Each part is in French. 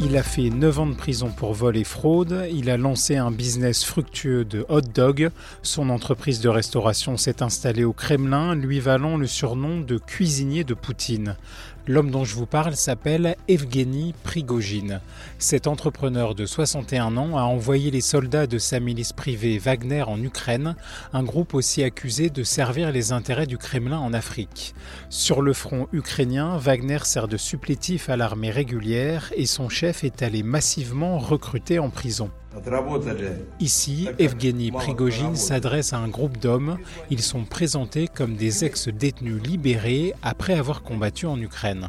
Il a fait 9 ans de prison pour vol et fraude. Il a lancé un business fructueux de hot dog. Son entreprise de restauration s'est installée au Kremlin, lui valant le surnom de cuisinier de Poutine. L'homme dont je vous parle s'appelle Evgeny Prigogine. Cet entrepreneur de 61 ans a envoyé les soldats de sa milice privée Wagner en Ukraine, un groupe aussi accusé de servir les intérêts du Kremlin en Afrique. Sur le front ukrainien, Wagner sert de supplétif à l'armée régulière et son chef est allé massivement recruter en prison. Ici, Evgeny Prigogine s'adresse à un groupe d'hommes. Ils sont présentés comme des ex-détenus libérés après avoir combattu en Ukraine.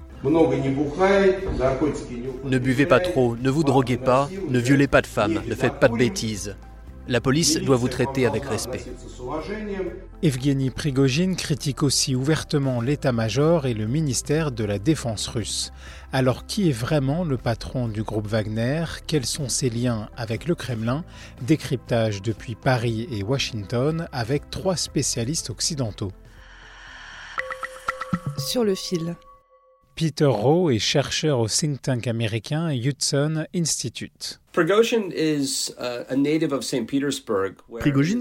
Ne buvez pas trop, ne vous droguez pas, ne violez pas de femmes, ne faites pas de bêtises. La police doit vous traiter avec respect. Evgeny Prigogine critique aussi ouvertement l'état-major et le ministère de la Défense russe. Alors qui est vraiment le patron du groupe Wagner? Quels sont ses liens avec le Kremlin? Décryptage depuis Paris et Washington avec trois spécialistes occidentaux. Sur le fil. Peter Rowe est chercheur au think tank américain Hudson Institute. Prigogine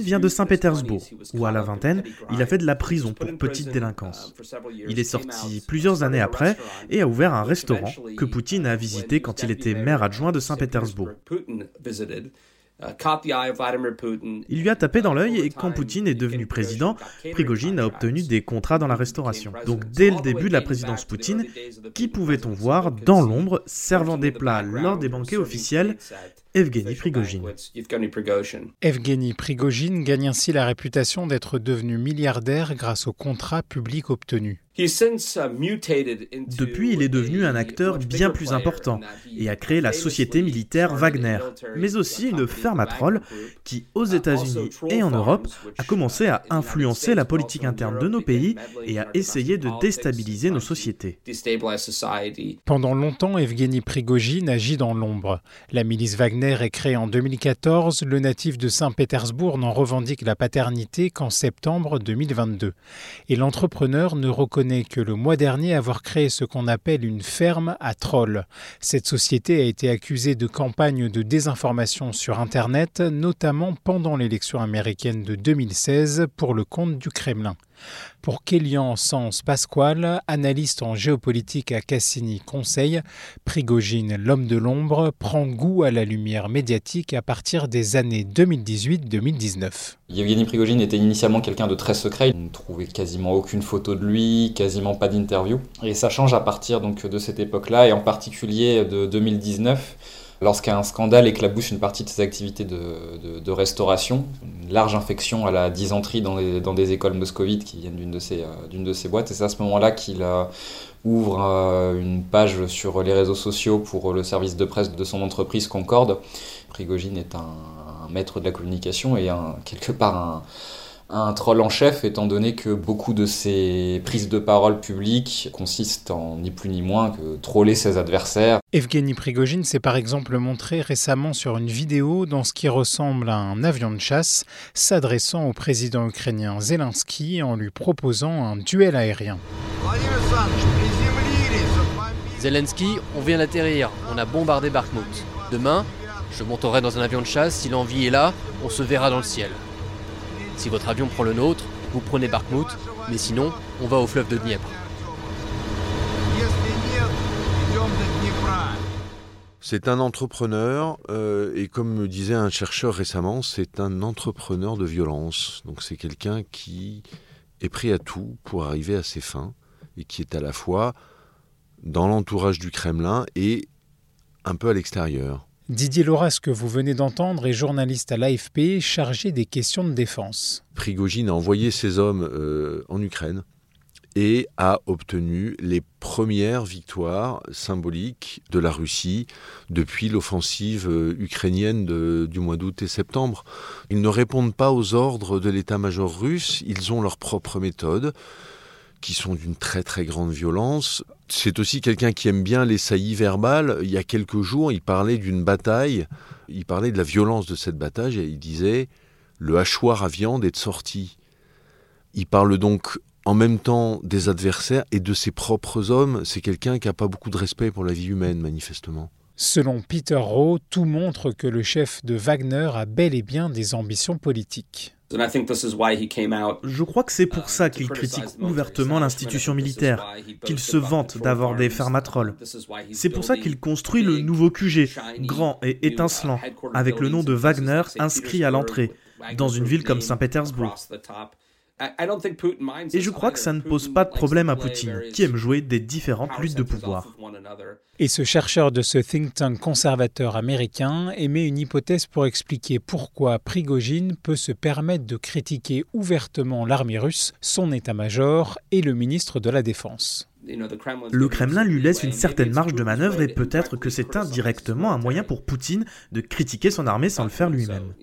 vient de Saint-Pétersbourg, où à la vingtaine, il a fait de la prison pour petite délinquance. Il est sorti plusieurs années après et a ouvert un restaurant que Poutine a visité quand il était maire adjoint de Saint-Pétersbourg. Il lui a tapé dans l'œil et quand Poutine est devenu président, Prigogine a obtenu des contrats dans la restauration. Donc dès le début de la présidence Poutine, qui pouvait-on voir dans l'ombre servant des plats lors des banquets officiels Evgeny Prigogine. Evgeny Prigogine gagne ainsi la réputation d'être devenu milliardaire grâce aux contrats publics obtenus. Depuis, il est devenu un acteur bien plus important et a créé la société militaire Wagner, mais aussi une ferme à trolls qui, aux États-Unis et en Europe, a commencé à influencer la politique interne de nos pays et à essayer de déstabiliser nos sociétés. Pendant longtemps, Evgeny Prigogine agit dans l'ombre. La milice Wagner est créée en 2014. Le natif de Saint-Pétersbourg n'en revendique la paternité qu'en septembre 2022. Et l'entrepreneur ne reconnaît que le mois dernier avoir créé ce qu'on appelle une ferme à trolls. Cette société a été accusée de campagne de désinformation sur Internet, notamment pendant l'élection américaine de 2016 pour le compte du Kremlin. Pour Kélian Sens Pasquale, analyste en géopolitique à Cassini Conseil, Prigogine, l'homme de l'ombre, prend goût à la lumière médiatique à partir des années 2018-2019. Yevgeny Prigogine était initialement quelqu'un de très secret, on ne trouvait quasiment aucune photo de lui, quasiment pas d'interview. Et ça change à partir donc de cette époque-là, et en particulier de 2019 lorsqu'un scandale éclabousse une partie de ses activités de, restauration, une large infection à la dysenterie dans, des écoles moscovites qui viennent d'une de, ces, euh, de ces boîtes. Et c'est à ce moment-là qu'il euh, ouvre euh, une page sur les réseaux sociaux pour le service de presse de son entreprise Concorde. Prigogine est un, maître de la communication et quelque part un un troll en chef, étant donné que beaucoup de ses prises de parole publiques consistent en ni plus ni moins que troller ses adversaires. Evgeny Prigogine s'est par exemple montré récemment sur une vidéo dans ce qui ressemble à un avion de chasse, s'adressant au président ukrainien Zelensky en lui proposant un duel aérien. Zelensky, on vient d'atterrir, on a bombardé Bakhmut. Demain, je monterai dans un avion de chasse, si l'envie est là, on se verra dans le ciel. Si votre avion prend le nôtre, vous prenez Bakhmut, mais sinon, on va au fleuve de Dniepr. C'est un entrepreneur, euh, et comme me disait un chercheur récemment, c'est un entrepreneur de violence. Donc c'est quelqu'un qui est prêt à tout pour arriver à ses fins, et qui est à la fois dans l'entourage du Kremlin et un peu à l'extérieur. Didier Lauras, que vous venez d'entendre, est journaliste à l'AFP chargé des questions de défense. Prigogine a envoyé ses hommes euh, en Ukraine et a obtenu les premières victoires symboliques de la Russie depuis l'offensive euh, ukrainienne du mois d'août et septembre. Ils ne répondent pas aux ordres de l'état-major russe, ils ont leurs propres méthodes qui sont d'une très très grande violence. C'est aussi quelqu'un qui aime bien les saillies verbales. Il y a quelques jours, il parlait d'une bataille, il parlait de la violence de cette bataille et il disait le hachoir à viande est sorti. Il parle donc en même temps des adversaires et de ses propres hommes. C'est quelqu'un qui n'a pas beaucoup de respect pour la vie humaine, manifestement. Selon Peter Rowe, tout montre que le chef de Wagner a bel et bien des ambitions politiques. Je crois que c'est pour ça qu'il critique ouvertement l'institution militaire, qu'il se vante d'avoir des fermatrolles. C'est pour ça qu'il construit le nouveau QG, grand et étincelant, avec le nom de Wagner inscrit à l'entrée, dans une ville comme Saint-Pétersbourg. Et je crois que ça ne pose pas de problème à Poutine, qui aime jouer des différentes luttes de pouvoir. Et ce chercheur de ce think tank conservateur américain émet une hypothèse pour expliquer pourquoi Prigogine peut se permettre de critiquer ouvertement l'armée russe, son état-major et le ministre de la Défense. Le Kremlin lui laisse une certaine marge de manœuvre et peut-être que c'est indirectement un moyen pour Poutine de critiquer son armée sans le faire lui-même.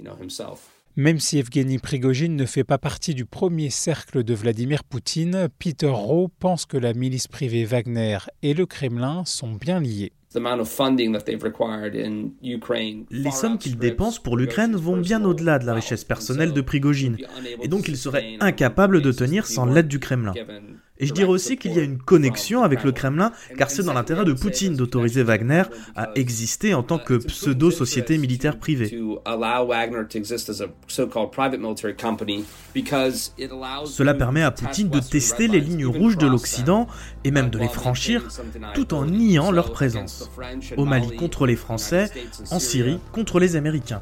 Même si Evgeny Prigogine ne fait pas partie du premier cercle de Vladimir Poutine, Peter Rowe pense que la milice privée Wagner et le Kremlin sont bien liés. Les sommes qu'ils dépensent pour l'Ukraine vont bien au-delà de la richesse personnelle de Prigogine, et donc ils seraient incapables de tenir sans l'aide du Kremlin. Et je dirais aussi qu'il y a une connexion avec le Kremlin, car c'est dans l'intérêt de Poutine d'autoriser Wagner à exister en tant que pseudo-société militaire privée. Cela permet à Poutine de tester les lignes rouges de l'Occident et même de les franchir tout en niant leur présence. Au Mali contre les Français, en Syrie contre les Américains.